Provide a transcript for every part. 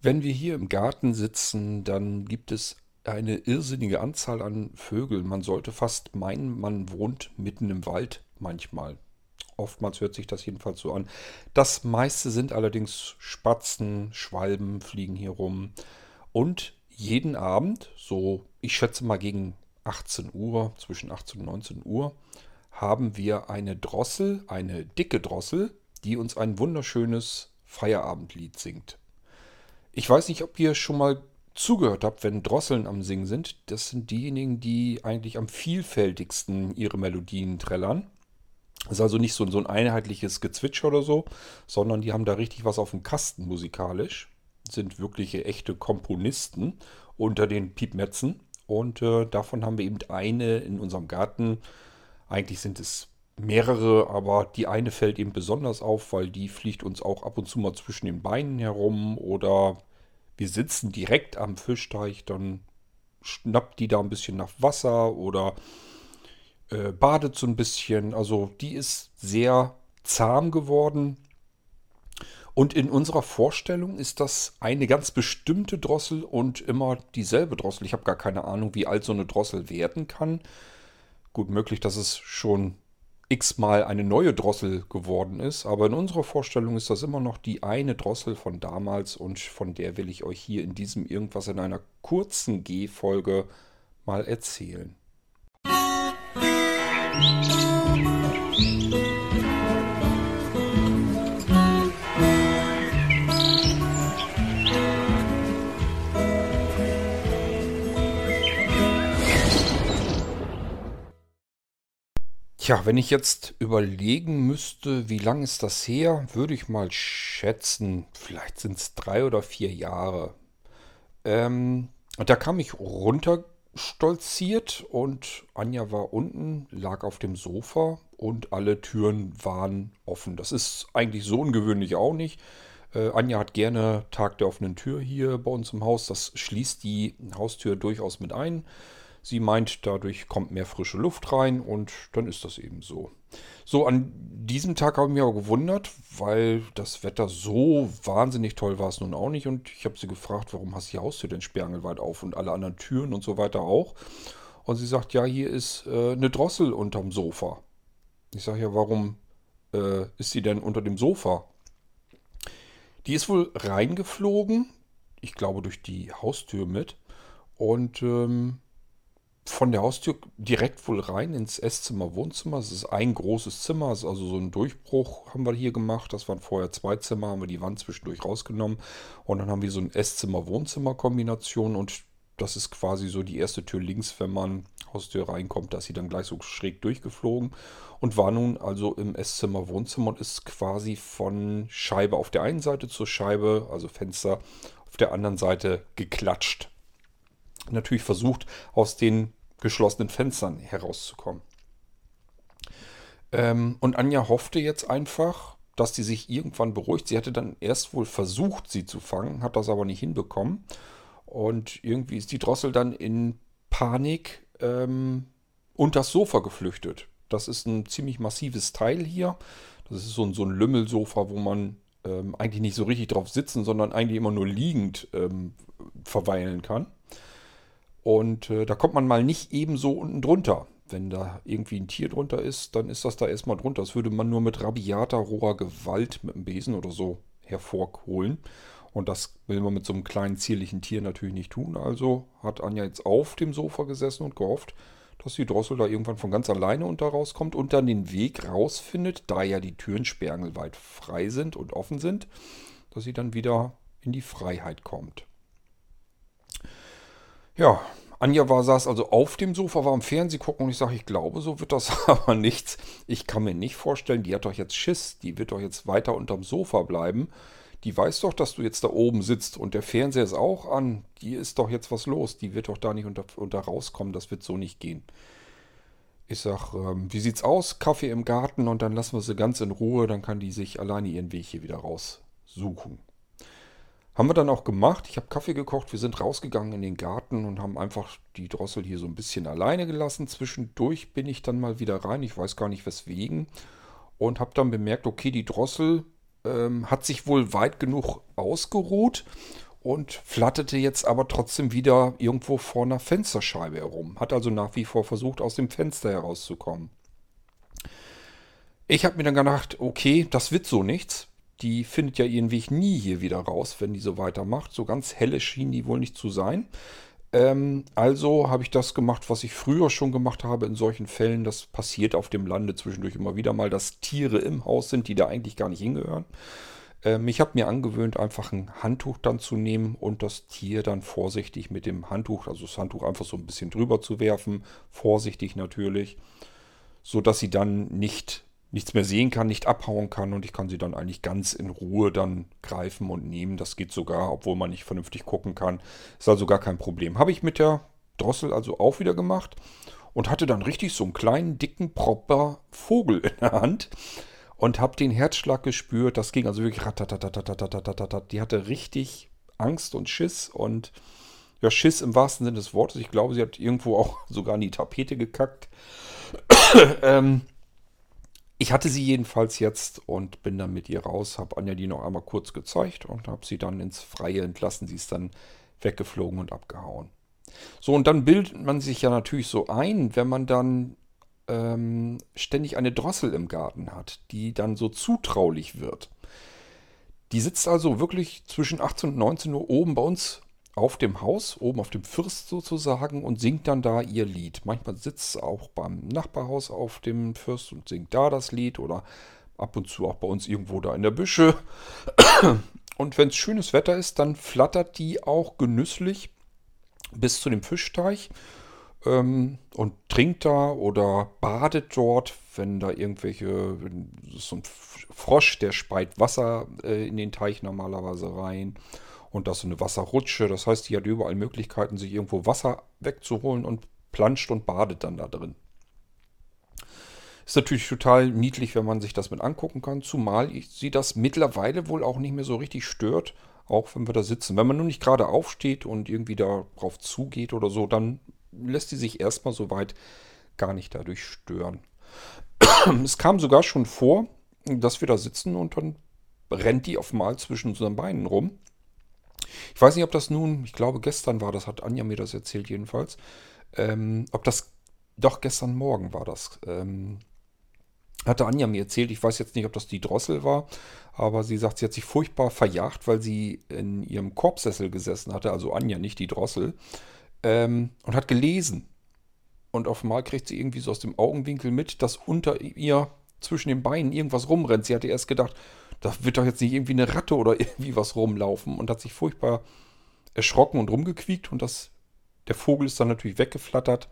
Wenn wir hier im Garten sitzen, dann gibt es eine irrsinnige Anzahl an Vögeln. Man sollte fast meinen, man wohnt mitten im Wald manchmal. Oftmals hört sich das jedenfalls so an. Das meiste sind allerdings Spatzen, Schwalben fliegen hier rum. Und jeden Abend, so ich schätze mal gegen 18 Uhr, zwischen 18 und 19 Uhr, haben wir eine Drossel, eine dicke Drossel, die uns ein wunderschönes Feierabendlied singt. Ich weiß nicht, ob ihr schon mal zugehört habt, wenn Drosseln am Singen sind. Das sind diejenigen, die eigentlich am vielfältigsten ihre Melodien trällern. Das ist also nicht so, ein einheitliches Gezwitscher oder so, sondern die haben da richtig was auf dem Kasten musikalisch. Sind wirkliche echte Komponisten unter den Piepmetzen. Und äh, davon haben wir eben eine in unserem Garten. Eigentlich sind es mehrere, aber die eine fällt eben besonders auf, weil die fliegt uns auch ab und zu mal zwischen den Beinen herum oder wir sitzen direkt am Fischteich, dann schnappt die da ein bisschen nach Wasser oder äh, badet so ein bisschen. Also die ist sehr zahm geworden. Und in unserer Vorstellung ist das eine ganz bestimmte Drossel und immer dieselbe Drossel. Ich habe gar keine Ahnung, wie alt so eine Drossel werden kann. Gut möglich, dass es schon x-mal eine neue Drossel geworden ist, aber in unserer Vorstellung ist das immer noch die eine Drossel von damals und von der will ich euch hier in diesem irgendwas in einer kurzen G-Folge mal erzählen. Musik Tja, wenn ich jetzt überlegen müsste, wie lange ist das her, würde ich mal schätzen, vielleicht sind es drei oder vier Jahre. Ähm, da kam ich runterstolziert und Anja war unten, lag auf dem Sofa und alle Türen waren offen. Das ist eigentlich so ungewöhnlich auch nicht. Äh, Anja hat gerne Tag der offenen Tür hier bei uns im Haus. Das schließt die Haustür durchaus mit ein. Sie meint, dadurch kommt mehr frische Luft rein und dann ist das eben so. So, an diesem Tag habe ich mich aber gewundert, weil das Wetter so wahnsinnig toll war es nun auch nicht. Und ich habe sie gefragt, warum hast du die Haustür denn sperrangelweit auf und alle anderen Türen und so weiter auch. Und sie sagt, ja, hier ist äh, eine Drossel unterm Sofa. Ich sage ja, warum äh, ist sie denn unter dem Sofa? Die ist wohl reingeflogen, ich glaube durch die Haustür mit. Und ähm, von der Haustür direkt wohl rein ins Esszimmer, Wohnzimmer. Es ist ein großes Zimmer, also so ein Durchbruch haben wir hier gemacht. Das waren vorher zwei Zimmer, haben wir die Wand zwischendurch rausgenommen. Und dann haben wir so ein Esszimmer-Wohnzimmer-Kombination und das ist quasi so die erste Tür links, wenn man Haustür reinkommt, da ist sie dann gleich so schräg durchgeflogen und war nun also im Esszimmer, Wohnzimmer und ist quasi von Scheibe auf der einen Seite zur Scheibe, also Fenster, auf der anderen Seite geklatscht natürlich versucht, aus den geschlossenen Fenstern herauszukommen. Ähm, und Anja hoffte jetzt einfach, dass die sich irgendwann beruhigt. Sie hatte dann erst wohl versucht, sie zu fangen, hat das aber nicht hinbekommen. Und irgendwie ist die Drossel dann in Panik ähm, unter das Sofa geflüchtet. Das ist ein ziemlich massives Teil hier. Das ist so ein, so ein Lümmelsofa, wo man ähm, eigentlich nicht so richtig drauf sitzen, sondern eigentlich immer nur liegend ähm, verweilen kann. Und äh, da kommt man mal nicht ebenso unten drunter. Wenn da irgendwie ein Tier drunter ist, dann ist das da erstmal drunter. Das würde man nur mit rabiater, roher Gewalt mit dem Besen oder so hervorholen. Und das will man mit so einem kleinen zierlichen Tier natürlich nicht tun. Also hat Anja jetzt auf dem Sofa gesessen und gehofft, dass die Drossel da irgendwann von ganz alleine unter rauskommt und dann den Weg rausfindet, da ja die Türen sperrangelweit frei sind und offen sind, dass sie dann wieder in die Freiheit kommt. Ja, Anja war, saß also auf dem Sofa, war am Fernseh gucken und ich sage, ich glaube, so wird das aber nichts. Ich kann mir nicht vorstellen, die hat doch jetzt Schiss, die wird doch jetzt weiter unterm Sofa bleiben. Die weiß doch, dass du jetzt da oben sitzt und der Fernseher ist auch an. Die ist doch jetzt was los. Die wird doch da nicht unter, unter rauskommen. Das wird so nicht gehen. Ich sag, ähm, wie sieht's aus? Kaffee im Garten und dann lassen wir sie ganz in Ruhe. Dann kann die sich alleine ihren Weg hier wieder raussuchen. Haben wir dann auch gemacht. Ich habe Kaffee gekocht. Wir sind rausgegangen in den Garten und haben einfach die Drossel hier so ein bisschen alleine gelassen. Zwischendurch bin ich dann mal wieder rein. Ich weiß gar nicht weswegen. Und habe dann bemerkt, okay, die Drossel ähm, hat sich wohl weit genug ausgeruht. und flatterte jetzt aber trotzdem wieder irgendwo vor einer Fensterscheibe herum. Hat also nach wie vor versucht, aus dem Fenster herauszukommen. Ich habe mir dann gedacht, okay, das wird so nichts. Die findet ja ihren Weg nie hier wieder raus, wenn die so weitermacht. So ganz helle schien die wohl nicht zu sein. Ähm, also habe ich das gemacht, was ich früher schon gemacht habe in solchen Fällen. Das passiert auf dem Lande zwischendurch immer wieder mal, dass Tiere im Haus sind, die da eigentlich gar nicht hingehören. Ähm, ich habe mir angewöhnt, einfach ein Handtuch dann zu nehmen und das Tier dann vorsichtig mit dem Handtuch, also das Handtuch einfach so ein bisschen drüber zu werfen. Vorsichtig natürlich, so dass sie dann nicht nichts mehr sehen kann, nicht abhauen kann und ich kann sie dann eigentlich ganz in Ruhe dann greifen und nehmen. Das geht sogar, obwohl man nicht vernünftig gucken kann. Ist also gar kein Problem. Habe ich mit der Drossel also auch wieder gemacht und hatte dann richtig so einen kleinen, dicken, proper Vogel in der Hand und habe den Herzschlag gespürt. Das ging also wirklich ratatatatatatatatatat. Die hatte richtig Angst und Schiss und ja, Schiss im wahrsten Sinne des Wortes. Ich glaube, sie hat irgendwo auch sogar in die Tapete gekackt. ähm, ich hatte sie jedenfalls jetzt und bin dann mit ihr raus, habe Anja die noch einmal kurz gezeigt und habe sie dann ins Freie entlassen. Sie ist dann weggeflogen und abgehauen. So, und dann bildet man sich ja natürlich so ein, wenn man dann ähm, ständig eine Drossel im Garten hat, die dann so zutraulich wird. Die sitzt also wirklich zwischen 18 und 19 Uhr oben bei uns auf dem Haus, oben auf dem Fürst sozusagen, und singt dann da ihr Lied. Manchmal sitzt sie auch beim Nachbarhaus auf dem Fürst und singt da das Lied oder ab und zu auch bei uns irgendwo da in der Büsche. Und wenn es schönes Wetter ist, dann flattert die auch genüsslich bis zu dem Fischteich ähm, und trinkt da oder badet dort, wenn da irgendwelche, so ein Frosch, der speit Wasser äh, in den Teich normalerweise rein und das ist eine Wasserrutsche. Das heißt, die hat überall Möglichkeiten, sich irgendwo Wasser wegzuholen und planscht und badet dann da drin. Ist natürlich total niedlich, wenn man sich das mit angucken kann, zumal sie das mittlerweile wohl auch nicht mehr so richtig stört, auch wenn wir da sitzen. Wenn man nur nicht gerade aufsteht und irgendwie darauf zugeht oder so, dann lässt sie sich erstmal so weit gar nicht dadurch stören. Es kam sogar schon vor, dass wir da sitzen und dann rennt die auf mal zwischen unseren Beinen rum. Ich weiß nicht, ob das nun, ich glaube gestern war das, hat Anja mir das erzählt jedenfalls, ähm, ob das, doch gestern Morgen war das, ähm, hatte Anja mir erzählt, ich weiß jetzt nicht, ob das die Drossel war, aber sie sagt, sie hat sich furchtbar verjagt, weil sie in ihrem Korbsessel gesessen hatte, also Anja, nicht die Drossel, ähm, und hat gelesen. Und auf einmal kriegt sie irgendwie so aus dem Augenwinkel mit, dass unter ihr zwischen den Beinen irgendwas rumrennt. Sie hatte erst gedacht, da wird doch jetzt nicht irgendwie eine Ratte oder irgendwie was rumlaufen und hat sich furchtbar erschrocken und rumgequiekt und das, der Vogel ist dann natürlich weggeflattert.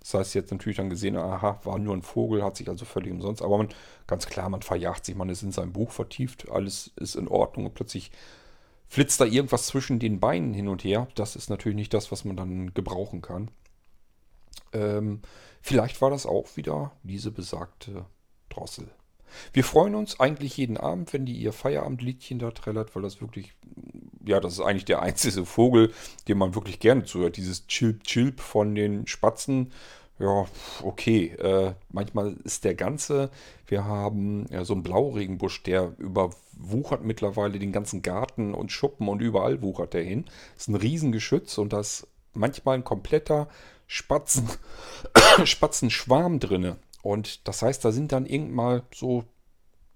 Das heißt, hat natürlich dann gesehen, aha, war nur ein Vogel, hat sich also völlig umsonst. Aber man, ganz klar, man verjagt sich, man ist in sein Buch vertieft, alles ist in Ordnung und plötzlich flitzt da irgendwas zwischen den Beinen hin und her. Das ist natürlich nicht das, was man dann gebrauchen kann. Ähm, vielleicht war das auch wieder diese besagte Drossel. Wir freuen uns eigentlich jeden Abend, wenn die ihr Feierabendliedchen da trällert, weil das wirklich, ja, das ist eigentlich der einzige Vogel, dem man wirklich gerne zuhört. Dieses Chilp-Chilp von den Spatzen. Ja, okay. Äh, manchmal ist der ganze, wir haben ja, so einen Blauregenbusch, der überwuchert mittlerweile den ganzen Garten und Schuppen und überall wuchert der hin. Das ist ein Riesengeschütz und da ist manchmal ein kompletter Spatzen, Spatzenschwarm drinne. Und das heißt, da sind dann irgendwann mal so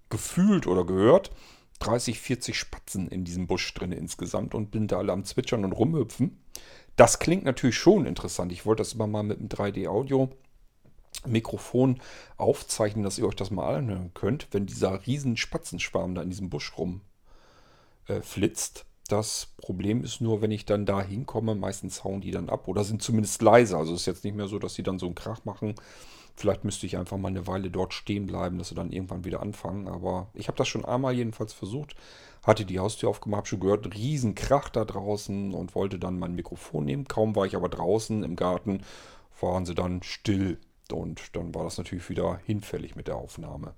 gefühlt oder gehört 30, 40 Spatzen in diesem Busch drin insgesamt und bin da alle am Zwitschern und rumhüpfen. Das klingt natürlich schon interessant. Ich wollte das immer mal mit einem 3D-Audio Mikrofon aufzeichnen, dass ihr euch das mal anhören könnt, wenn dieser riesen Spatzenschwarm da in diesem Busch rum äh. Das Problem ist nur, wenn ich dann da hinkomme, meistens hauen die dann ab oder sind zumindest leise. Also ist jetzt nicht mehr so, dass sie dann so einen Krach machen. Vielleicht müsste ich einfach mal eine Weile dort stehen bleiben, dass sie dann irgendwann wieder anfangen. Aber ich habe das schon einmal jedenfalls versucht. Hatte die Haustür aufgemacht, habe schon gehört, einen riesen Krach da draußen und wollte dann mein Mikrofon nehmen. Kaum war ich aber draußen im Garten, waren sie dann still. Und dann war das natürlich wieder hinfällig mit der Aufnahme.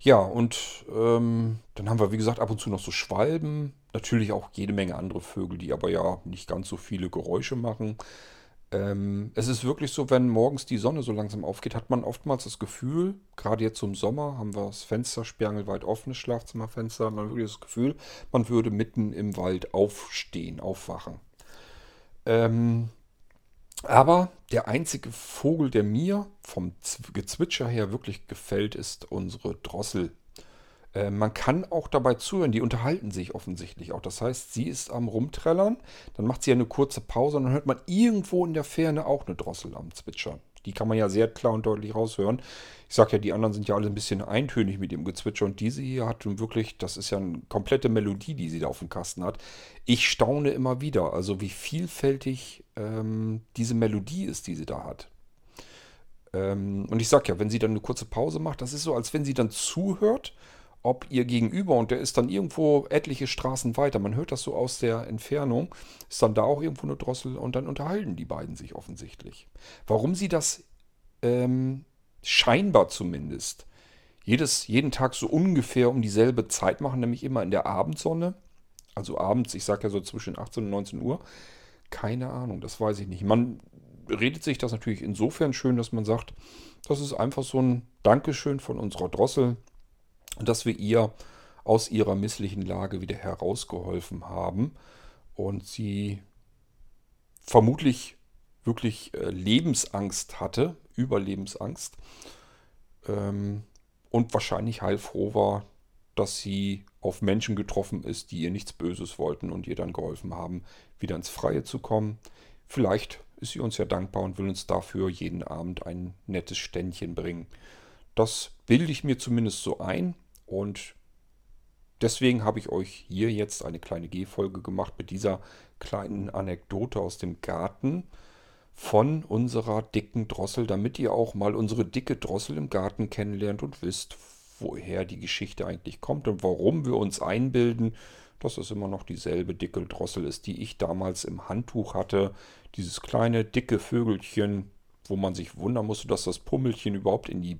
Ja, und ähm, dann haben wir, wie gesagt, ab und zu noch so Schwalben. Natürlich auch jede Menge andere Vögel, die aber ja nicht ganz so viele Geräusche machen. Ähm, es ist wirklich so, wenn morgens die Sonne so langsam aufgeht, hat man oftmals das Gefühl, gerade jetzt im Sommer haben wir das Fenster sperrangelweit offenes Schlafzimmerfenster, man wirklich das Gefühl, man würde mitten im Wald aufstehen, aufwachen. Ähm, aber der einzige Vogel, der mir vom Gezwitscher her wirklich gefällt, ist unsere Drossel. Äh, man kann auch dabei zuhören, die unterhalten sich offensichtlich auch. Das heißt, sie ist am Rumträllern, dann macht sie eine kurze Pause und dann hört man irgendwo in der Ferne auch eine Drossel am Zwitschern. Die kann man ja sehr klar und deutlich raushören. Ich sage ja, die anderen sind ja alle ein bisschen eintönig mit dem Gezwitscher und diese hier hat wirklich, das ist ja eine komplette Melodie, die sie da auf dem Kasten hat. Ich staune immer wieder, also wie vielfältig ähm, diese Melodie ist, die sie da hat. Ähm, und ich sage ja, wenn sie dann eine kurze Pause macht, das ist so, als wenn sie dann zuhört ob ihr Gegenüber, und der ist dann irgendwo etliche Straßen weiter, man hört das so aus der Entfernung, ist dann da auch irgendwo eine Drossel und dann unterhalten die beiden sich offensichtlich. Warum sie das ähm, scheinbar zumindest jedes, jeden Tag so ungefähr um dieselbe Zeit machen, nämlich immer in der Abendsonne, also abends, ich sage ja so zwischen 18 und 19 Uhr, keine Ahnung, das weiß ich nicht. Man redet sich das natürlich insofern schön, dass man sagt, das ist einfach so ein Dankeschön von unserer Drossel dass wir ihr aus ihrer misslichen Lage wieder herausgeholfen haben und sie vermutlich wirklich äh, Lebensangst hatte, Überlebensangst ähm, und wahrscheinlich heilfroh war, dass sie auf Menschen getroffen ist, die ihr nichts Böses wollten und ihr dann geholfen haben, wieder ins Freie zu kommen. Vielleicht ist sie uns ja dankbar und will uns dafür jeden Abend ein nettes Ständchen bringen. Das bilde ich mir zumindest so ein. Und deswegen habe ich euch hier jetzt eine kleine G-Folge gemacht mit dieser kleinen Anekdote aus dem Garten von unserer dicken Drossel, damit ihr auch mal unsere dicke Drossel im Garten kennenlernt und wisst, woher die Geschichte eigentlich kommt und warum wir uns einbilden, dass es immer noch dieselbe dicke Drossel ist, die ich damals im Handtuch hatte. Dieses kleine dicke Vögelchen, wo man sich wundern musste, dass das Pummelchen überhaupt in die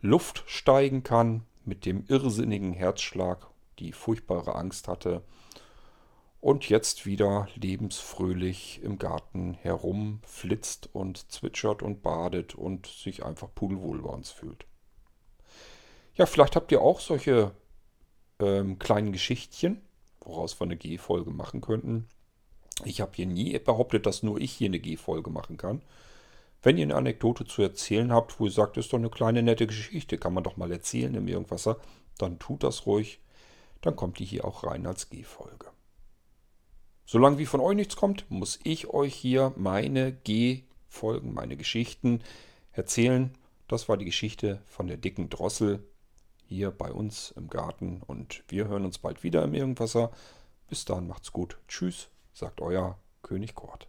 Luft steigen kann mit dem irrsinnigen Herzschlag, die furchtbare Angst hatte und jetzt wieder lebensfröhlich im Garten herumflitzt und zwitschert und badet und sich einfach pudelwohl bei uns fühlt. Ja, vielleicht habt ihr auch solche ähm, kleinen Geschichtchen, woraus wir eine G-Folge machen könnten. Ich habe hier nie behauptet, dass nur ich hier eine G-Folge machen kann. Wenn ihr eine Anekdote zu erzählen habt, wo ihr sagt, ist doch eine kleine nette Geschichte, kann man doch mal erzählen im Irgendwasser, dann tut das ruhig. Dann kommt die hier auch rein als G-Folge. Solange wie von euch nichts kommt, muss ich euch hier meine G-Folgen, meine Geschichten erzählen. Das war die Geschichte von der dicken Drossel hier bei uns im Garten und wir hören uns bald wieder im Irgendwasser. Bis dann, macht's gut. Tschüss, sagt euer König Kort.